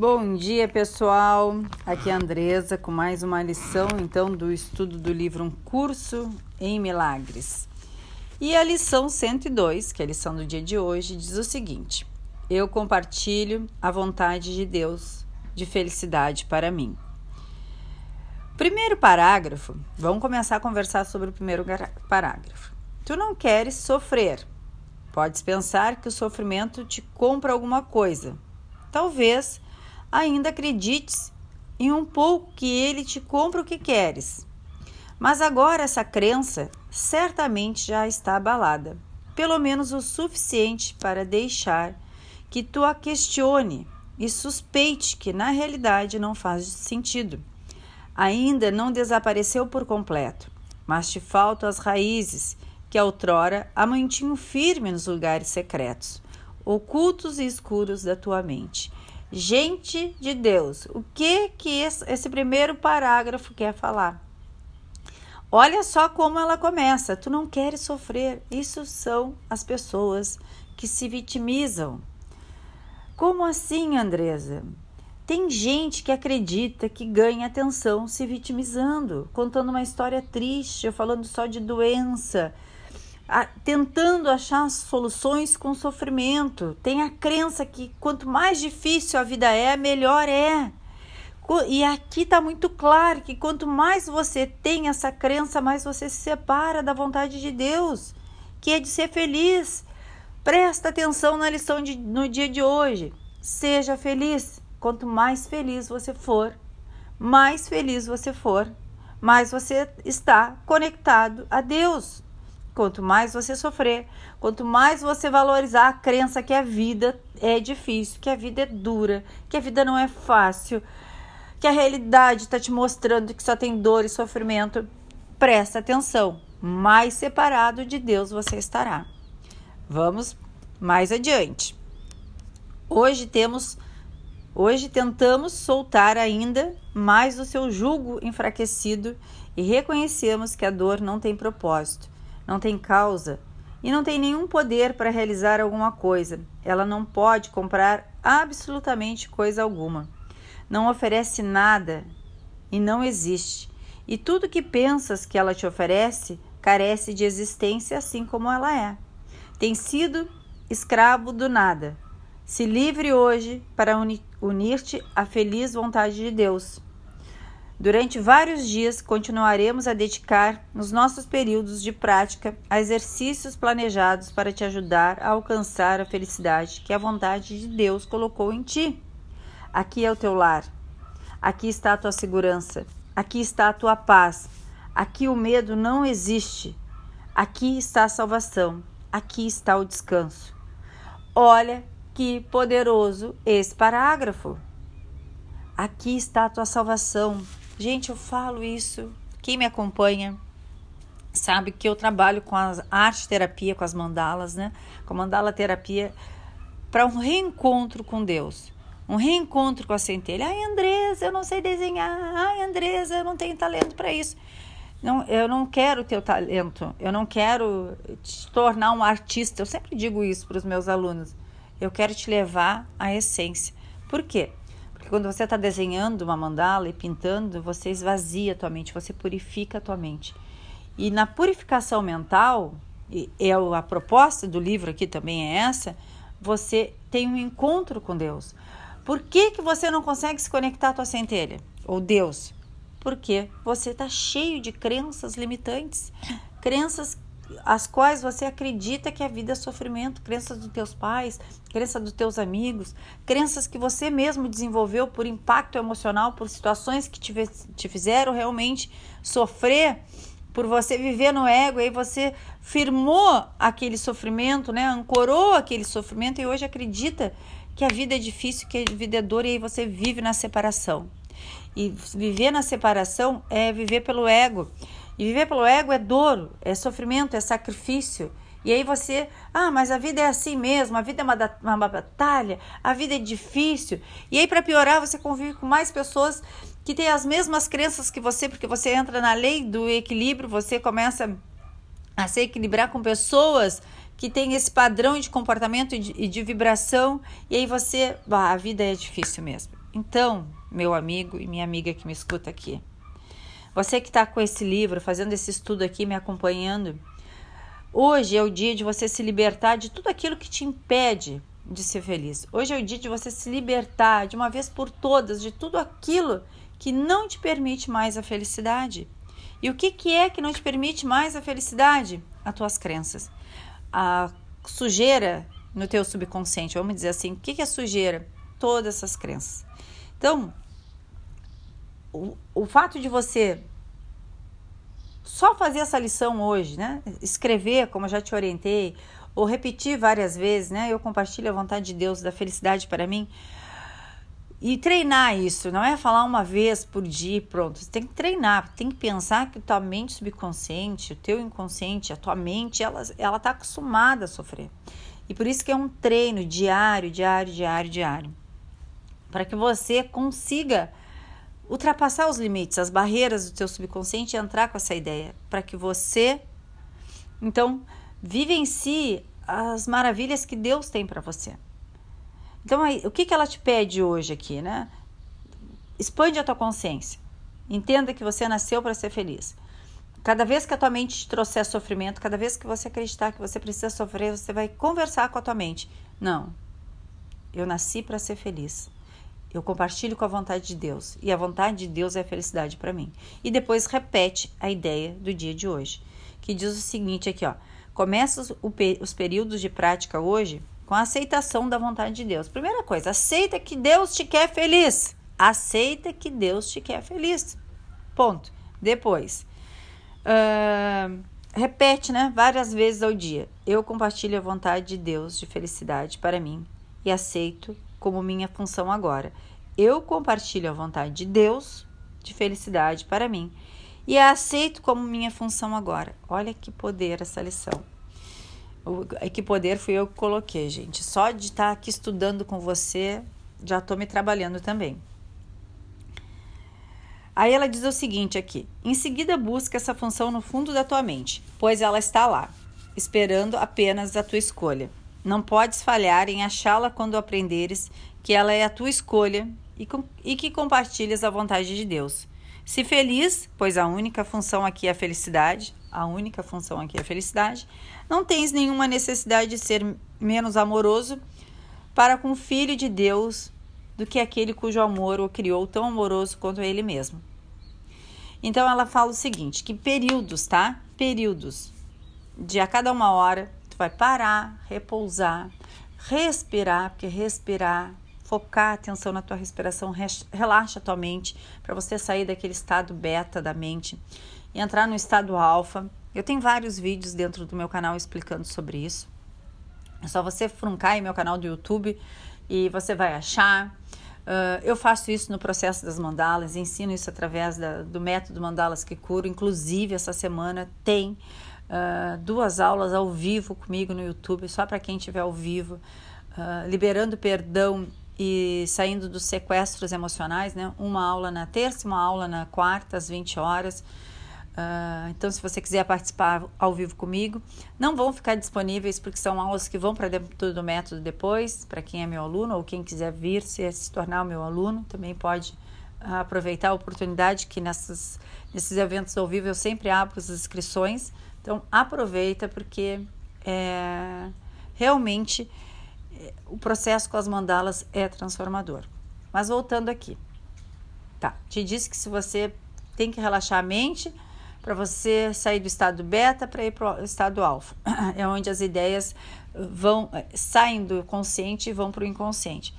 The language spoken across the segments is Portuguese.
Bom dia, pessoal. Aqui é a Andresa com mais uma lição, então, do estudo do livro Um Curso em Milagres. E a lição 102, que é a lição do dia de hoje, diz o seguinte: Eu compartilho a vontade de Deus de felicidade para mim. Primeiro parágrafo, vamos começar a conversar sobre o primeiro parágrafo. Tu não queres sofrer. Podes pensar que o sofrimento te compra alguma coisa. Talvez ainda acredites em um pouco que ele te compra o que queres. Mas agora essa crença certamente já está abalada, pelo menos o suficiente para deixar que tu a questione e suspeite que na realidade não faz sentido. Ainda não desapareceu por completo, mas te faltam as raízes que outrora a mantinham firme nos lugares secretos, ocultos e escuros da tua mente Gente de Deus, o que que esse primeiro parágrafo quer falar? Olha só como ela começa. Tu não queres sofrer. Isso são as pessoas que se vitimizam. Como assim, Andresa? Tem gente que acredita que ganha atenção se vitimizando, contando uma história triste, falando só de doença, tentando achar soluções com sofrimento. Tem a crença que quanto mais difícil a vida é, melhor é. E aqui está muito claro que quanto mais você tem essa crença, mais você se separa da vontade de Deus, que é de ser feliz. Presta atenção na lição de, no dia de hoje. Seja feliz. Quanto mais feliz você for, mais feliz você for, mais você está conectado a Deus. Quanto mais você sofrer, quanto mais você valorizar a crença que a vida é difícil, que a vida é dura, que a vida não é fácil, que a realidade está te mostrando que só tem dor e sofrimento, presta atenção. Mais separado de Deus você estará. Vamos mais adiante. Hoje temos Hoje tentamos soltar ainda mais o seu jugo enfraquecido e reconhecemos que a dor não tem propósito não tem causa e não tem nenhum poder para realizar alguma coisa. Ela não pode comprar absolutamente coisa alguma. Não oferece nada e não existe. E tudo que pensas que ela te oferece carece de existência assim como ela é. Tem sido escravo do nada. Se livre hoje para unir-te à feliz vontade de Deus. Durante vários dias, continuaremos a dedicar nos nossos períodos de prática a exercícios planejados para te ajudar a alcançar a felicidade que a vontade de Deus colocou em ti. Aqui é o teu lar. Aqui está a tua segurança. Aqui está a tua paz. Aqui o medo não existe. Aqui está a salvação. Aqui está o descanso. Olha que poderoso esse parágrafo. Aqui está a tua salvação. Gente, eu falo isso. Quem me acompanha sabe que eu trabalho com a arte terapia, com as mandalas, né? Com a mandala terapia para um reencontro com Deus. Um reencontro com a centelha. Ai, Andresa, eu não sei desenhar. Ai, Andresa, eu não tenho talento para isso. Não, eu não quero teu talento. Eu não quero te tornar um artista. Eu sempre digo isso para os meus alunos. Eu quero te levar à essência. Por quê? Quando você está desenhando uma mandala e pintando, você esvazia a tua mente, você purifica a tua mente. E na purificação mental, e é a proposta do livro aqui também é essa, você tem um encontro com Deus. Por que, que você não consegue se conectar à tua centelha? Ou Deus? Porque você está cheio de crenças limitantes, crenças as quais você acredita que a vida é sofrimento, crenças dos teus pais, crenças dos teus amigos, crenças que você mesmo desenvolveu por impacto emocional, por situações que te, te fizeram realmente sofrer, por você viver no ego, aí você firmou aquele sofrimento, né? Ancorou aquele sofrimento e hoje acredita que a vida é difícil, que a vida é dor e aí você vive na separação. E viver na separação é viver pelo ego. E viver pelo ego é dor, é sofrimento, é sacrifício. E aí você, ah, mas a vida é assim mesmo, a vida é uma, uma batalha, a vida é difícil. E aí, para piorar, você convive com mais pessoas que têm as mesmas crenças que você, porque você entra na lei do equilíbrio, você começa a se equilibrar com pessoas que têm esse padrão de comportamento e de, e de vibração, e aí você, bah, a vida é difícil mesmo. Então, meu amigo e minha amiga que me escuta aqui, você que está com esse livro, fazendo esse estudo aqui, me acompanhando, hoje é o dia de você se libertar de tudo aquilo que te impede de ser feliz. Hoje é o dia de você se libertar de uma vez por todas de tudo aquilo que não te permite mais a felicidade. E o que, que é que não te permite mais a felicidade? As tuas crenças. A sujeira no teu subconsciente, vamos dizer assim. O que, que é sujeira? Todas essas crenças. Então, o, o fato de você só fazer essa lição hoje, né? Escrever, como eu já te orientei, ou repetir várias vezes, né? Eu compartilho a vontade de Deus, da felicidade para mim. E treinar isso, não é falar uma vez por dia pronto. Você tem que treinar, tem que pensar que tua mente subconsciente, o teu inconsciente, a tua mente, ela, ela tá acostumada a sofrer. E por isso que é um treino diário, diário, diário, diário. Para que você consiga ultrapassar os limites, as barreiras do teu subconsciente e entrar com essa ideia. Para que você, então, vivencie as maravilhas que Deus tem para você. Então, aí, o que, que ela te pede hoje aqui, né? Expande a tua consciência. Entenda que você nasceu para ser feliz. Cada vez que a tua mente te trouxer sofrimento, cada vez que você acreditar que você precisa sofrer, você vai conversar com a tua mente. Não. Eu nasci para ser feliz. Eu compartilho com a vontade de Deus e a vontade de Deus é a felicidade para mim. E depois repete a ideia do dia de hoje, que diz o seguinte aqui, ó: Começa os períodos de prática hoje com a aceitação da vontade de Deus. Primeira coisa, aceita que Deus te quer feliz. Aceita que Deus te quer feliz. Ponto. Depois, uh, repete, né, várias vezes ao dia. Eu compartilho a vontade de Deus de felicidade para mim e aceito como minha função agora. Eu compartilho a vontade de Deus de felicidade para mim e a aceito como minha função agora. Olha que poder essa lição. O, que poder fui eu que coloquei, gente. Só de estar aqui estudando com você, já estou me trabalhando também. Aí ela diz o seguinte aqui: em seguida busca essa função no fundo da tua mente, pois ela está lá, esperando apenas a tua escolha. Não podes falhar em achá-la quando aprenderes que ela é a tua escolha e, com, e que compartilhas a vontade de Deus. Se feliz, pois a única função aqui é a felicidade, a única função aqui é a felicidade, não tens nenhuma necessidade de ser menos amoroso para com o Filho de Deus do que aquele cujo amor o criou tão amoroso quanto ele mesmo. Então ela fala o seguinte, que períodos, tá? Períodos de a cada uma hora vai parar, repousar, respirar, porque respirar focar a atenção na tua respiração, relaxa a tua mente para você sair daquele estado beta da mente e entrar no estado alfa. Eu tenho vários vídeos dentro do meu canal explicando sobre isso. É só você fruncar em meu canal do YouTube e você vai achar. Uh, eu faço isso no processo das mandalas, ensino isso através da, do método Mandalas que Curo. Inclusive, essa semana tem uh, duas aulas ao vivo comigo no YouTube, só para quem estiver ao vivo, uh, liberando perdão e saindo dos sequestros emocionais, né? Uma aula na terça, uma aula na quarta, às 20 horas. Uh, então, se você quiser participar ao vivo comigo, não vão ficar disponíveis porque são aulas que vão para dentro do método depois, para quem é meu aluno ou quem quiser vir se, se tornar meu aluno, também pode aproveitar a oportunidade que nessas, nesses eventos ao vivo eu sempre abro as inscrições. Então, aproveita porque é, realmente o processo com as mandalas é transformador. Mas voltando aqui, tá? Te disse que se você tem que relaxar a mente para você sair do estado beta para ir para o estado alfa, é onde as ideias vão saem do consciente e vão para o inconsciente.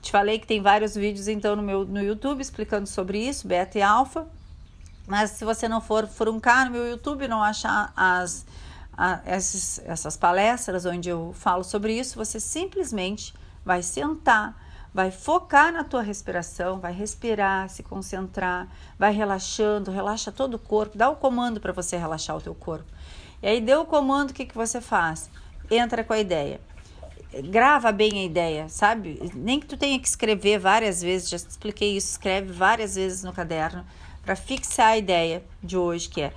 Te falei que tem vários vídeos então no meu no YouTube explicando sobre isso, beta e alfa. Mas se você não for fruncar no meu YouTube, não achar as a, essas, palestras onde eu falo sobre isso, você simplesmente vai sentar, vai focar na tua respiração, vai respirar, se concentrar, vai relaxando, relaxa todo o corpo, dá o comando para você relaxar o teu corpo. E aí deu o comando, o que, que você faz? Entra com a ideia. Grava bem a ideia, sabe? Nem que tu tenha que escrever várias vezes, já expliquei isso, escreve várias vezes no caderno para fixar a ideia de hoje, que é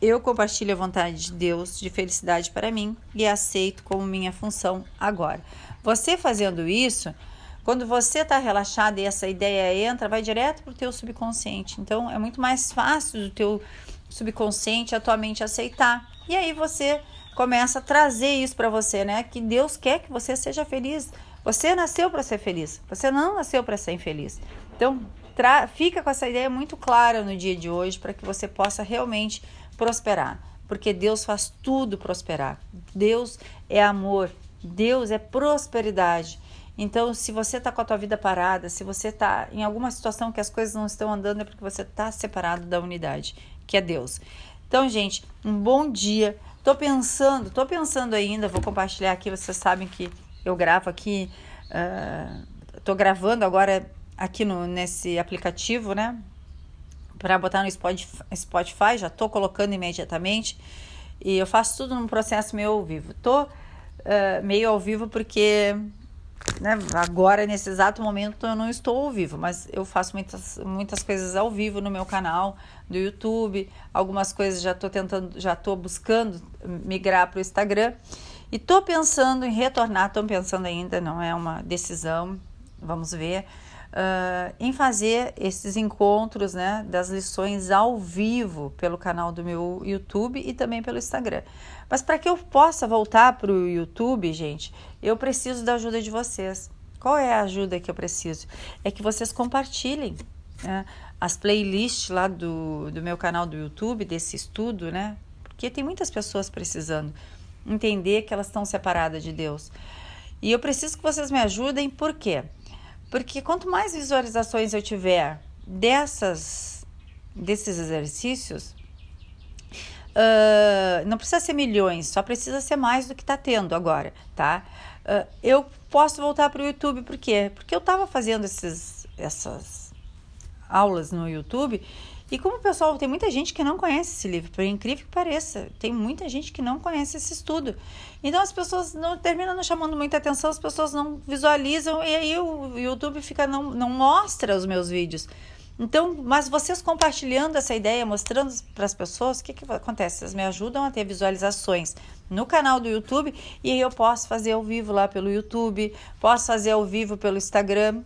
eu compartilho a vontade de Deus de felicidade para mim e aceito como minha função agora. Você fazendo isso, Quando você está relaxado e essa ideia entra, vai direto para o teu subconsciente. Então, é muito mais fácil do teu subconsciente a tua mente aceitar. E aí você começa a trazer isso para você, né? Que Deus quer que você seja feliz. Você nasceu para ser feliz. Você não nasceu para ser infeliz. Então, fica com essa ideia muito clara no dia de hoje para que você possa realmente prosperar. Porque Deus faz tudo prosperar. Deus é amor. Deus é prosperidade. Então, se você está com a tua vida parada, se você está em alguma situação que as coisas não estão andando, é porque você está separado da unidade, que é Deus. Então, gente, um bom dia. Tô pensando, tô pensando ainda, vou compartilhar aqui, vocês sabem que eu gravo aqui, uh, tô gravando agora aqui no, nesse aplicativo, né? Para botar no Spotify, já tô colocando imediatamente. E eu faço tudo num processo meio ao vivo. Tô uh, meio ao vivo porque né, agora, nesse exato momento, eu não estou ao vivo, mas eu faço muitas, muitas coisas ao vivo no meu canal do YouTube. Algumas coisas já estou tentando, já estou buscando migrar para o Instagram. E estou pensando em retornar, estou pensando ainda, não é uma decisão, vamos ver uh, em fazer esses encontros né, das lições ao vivo pelo canal do meu YouTube e também pelo Instagram. Mas para que eu possa voltar para o YouTube, gente, eu preciso da ajuda de vocês. Qual é a ajuda que eu preciso? É que vocês compartilhem né, as playlists lá do, do meu canal do YouTube, desse estudo, né? Porque tem muitas pessoas precisando entender que elas estão separadas de Deus. E eu preciso que vocês me ajudem, por quê? Porque quanto mais visualizações eu tiver dessas, desses exercícios, uh, não precisa ser milhões, só precisa ser mais do que está tendo agora, tá? Uh, eu posso voltar para o YouTube, por quê? Porque eu estava fazendo esses, essas aulas no YouTube e como o pessoal, tem muita gente que não conhece esse livro, por incrível que pareça, tem muita gente que não conhece esse estudo. Então as pessoas não terminam não chamando muita atenção, as pessoas não visualizam e aí o YouTube fica não, não mostra os meus vídeos. Então, mas vocês compartilhando essa ideia, mostrando para as pessoas, o que, que acontece? Vocês me ajudam a ter visualizações no canal do YouTube e aí eu posso fazer ao vivo lá pelo YouTube, posso fazer ao vivo pelo Instagram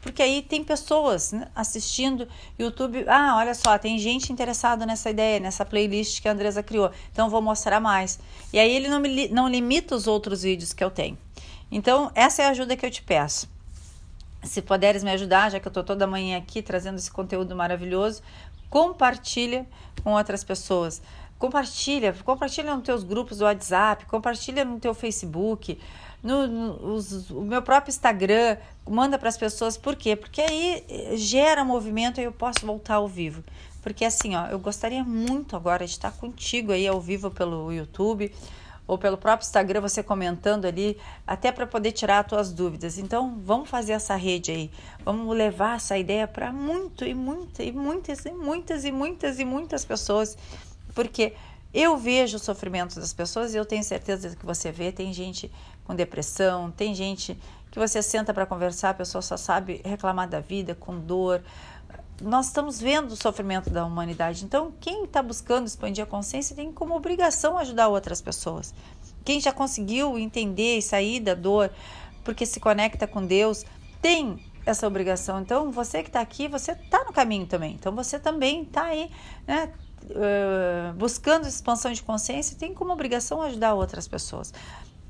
porque aí tem pessoas né, assistindo YouTube. Ah, olha só, tem gente interessada nessa ideia, nessa playlist que a Andresa criou. Então vou mostrar mais. E aí ele não, me, não limita os outros vídeos que eu tenho. Então, essa é a ajuda que eu te peço. Se puderes me ajudar, já que eu estou toda manhã aqui trazendo esse conteúdo maravilhoso, compartilha com outras pessoas. Compartilha, compartilha nos teus grupos do WhatsApp, compartilha no teu Facebook no, no os, o meu próprio Instagram, manda para as pessoas. Por quê? Porque aí eh, gera movimento e eu posso voltar ao vivo. Porque assim, ó, eu gostaria muito agora de estar contigo aí ao vivo pelo YouTube ou pelo próprio Instagram, você comentando ali, até para poder tirar as tuas dúvidas. Então, vamos fazer essa rede aí. Vamos levar essa ideia para muito e muitas e muitas e muitas e muitas e muitas pessoas, porque eu vejo o sofrimento das pessoas e eu tenho certeza que você vê. Tem gente com depressão, tem gente que você senta para conversar, a pessoa só sabe reclamar da vida, com dor. Nós estamos vendo o sofrimento da humanidade. Então, quem está buscando expandir a consciência tem como obrigação ajudar outras pessoas. Quem já conseguiu entender e sair da dor porque se conecta com Deus tem essa obrigação. Então, você que está aqui, você está no caminho também. Então, você também está aí, né? Uh, buscando expansão de consciência, tem como obrigação ajudar outras pessoas.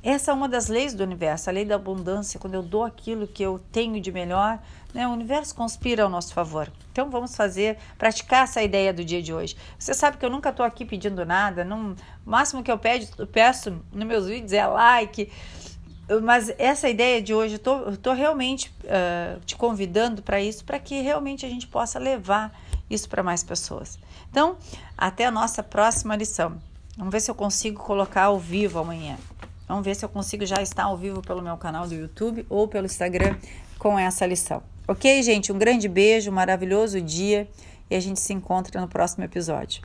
Essa é uma das leis do universo, a lei da abundância. Quando eu dou aquilo que eu tenho de melhor, né, o universo conspira ao nosso favor. Então vamos fazer, praticar essa ideia do dia de hoje. Você sabe que eu nunca estou aqui pedindo nada, não, o máximo que eu, peço, eu peço nos meus vídeos é like. Mas essa ideia de hoje, eu estou realmente uh, te convidando para isso, para que realmente a gente possa levar isso para mais pessoas. Então, até a nossa próxima lição. Vamos ver se eu consigo colocar ao vivo amanhã. Vamos ver se eu consigo já estar ao vivo pelo meu canal do YouTube ou pelo Instagram com essa lição. Ok, gente? Um grande beijo, um maravilhoso dia e a gente se encontra no próximo episódio.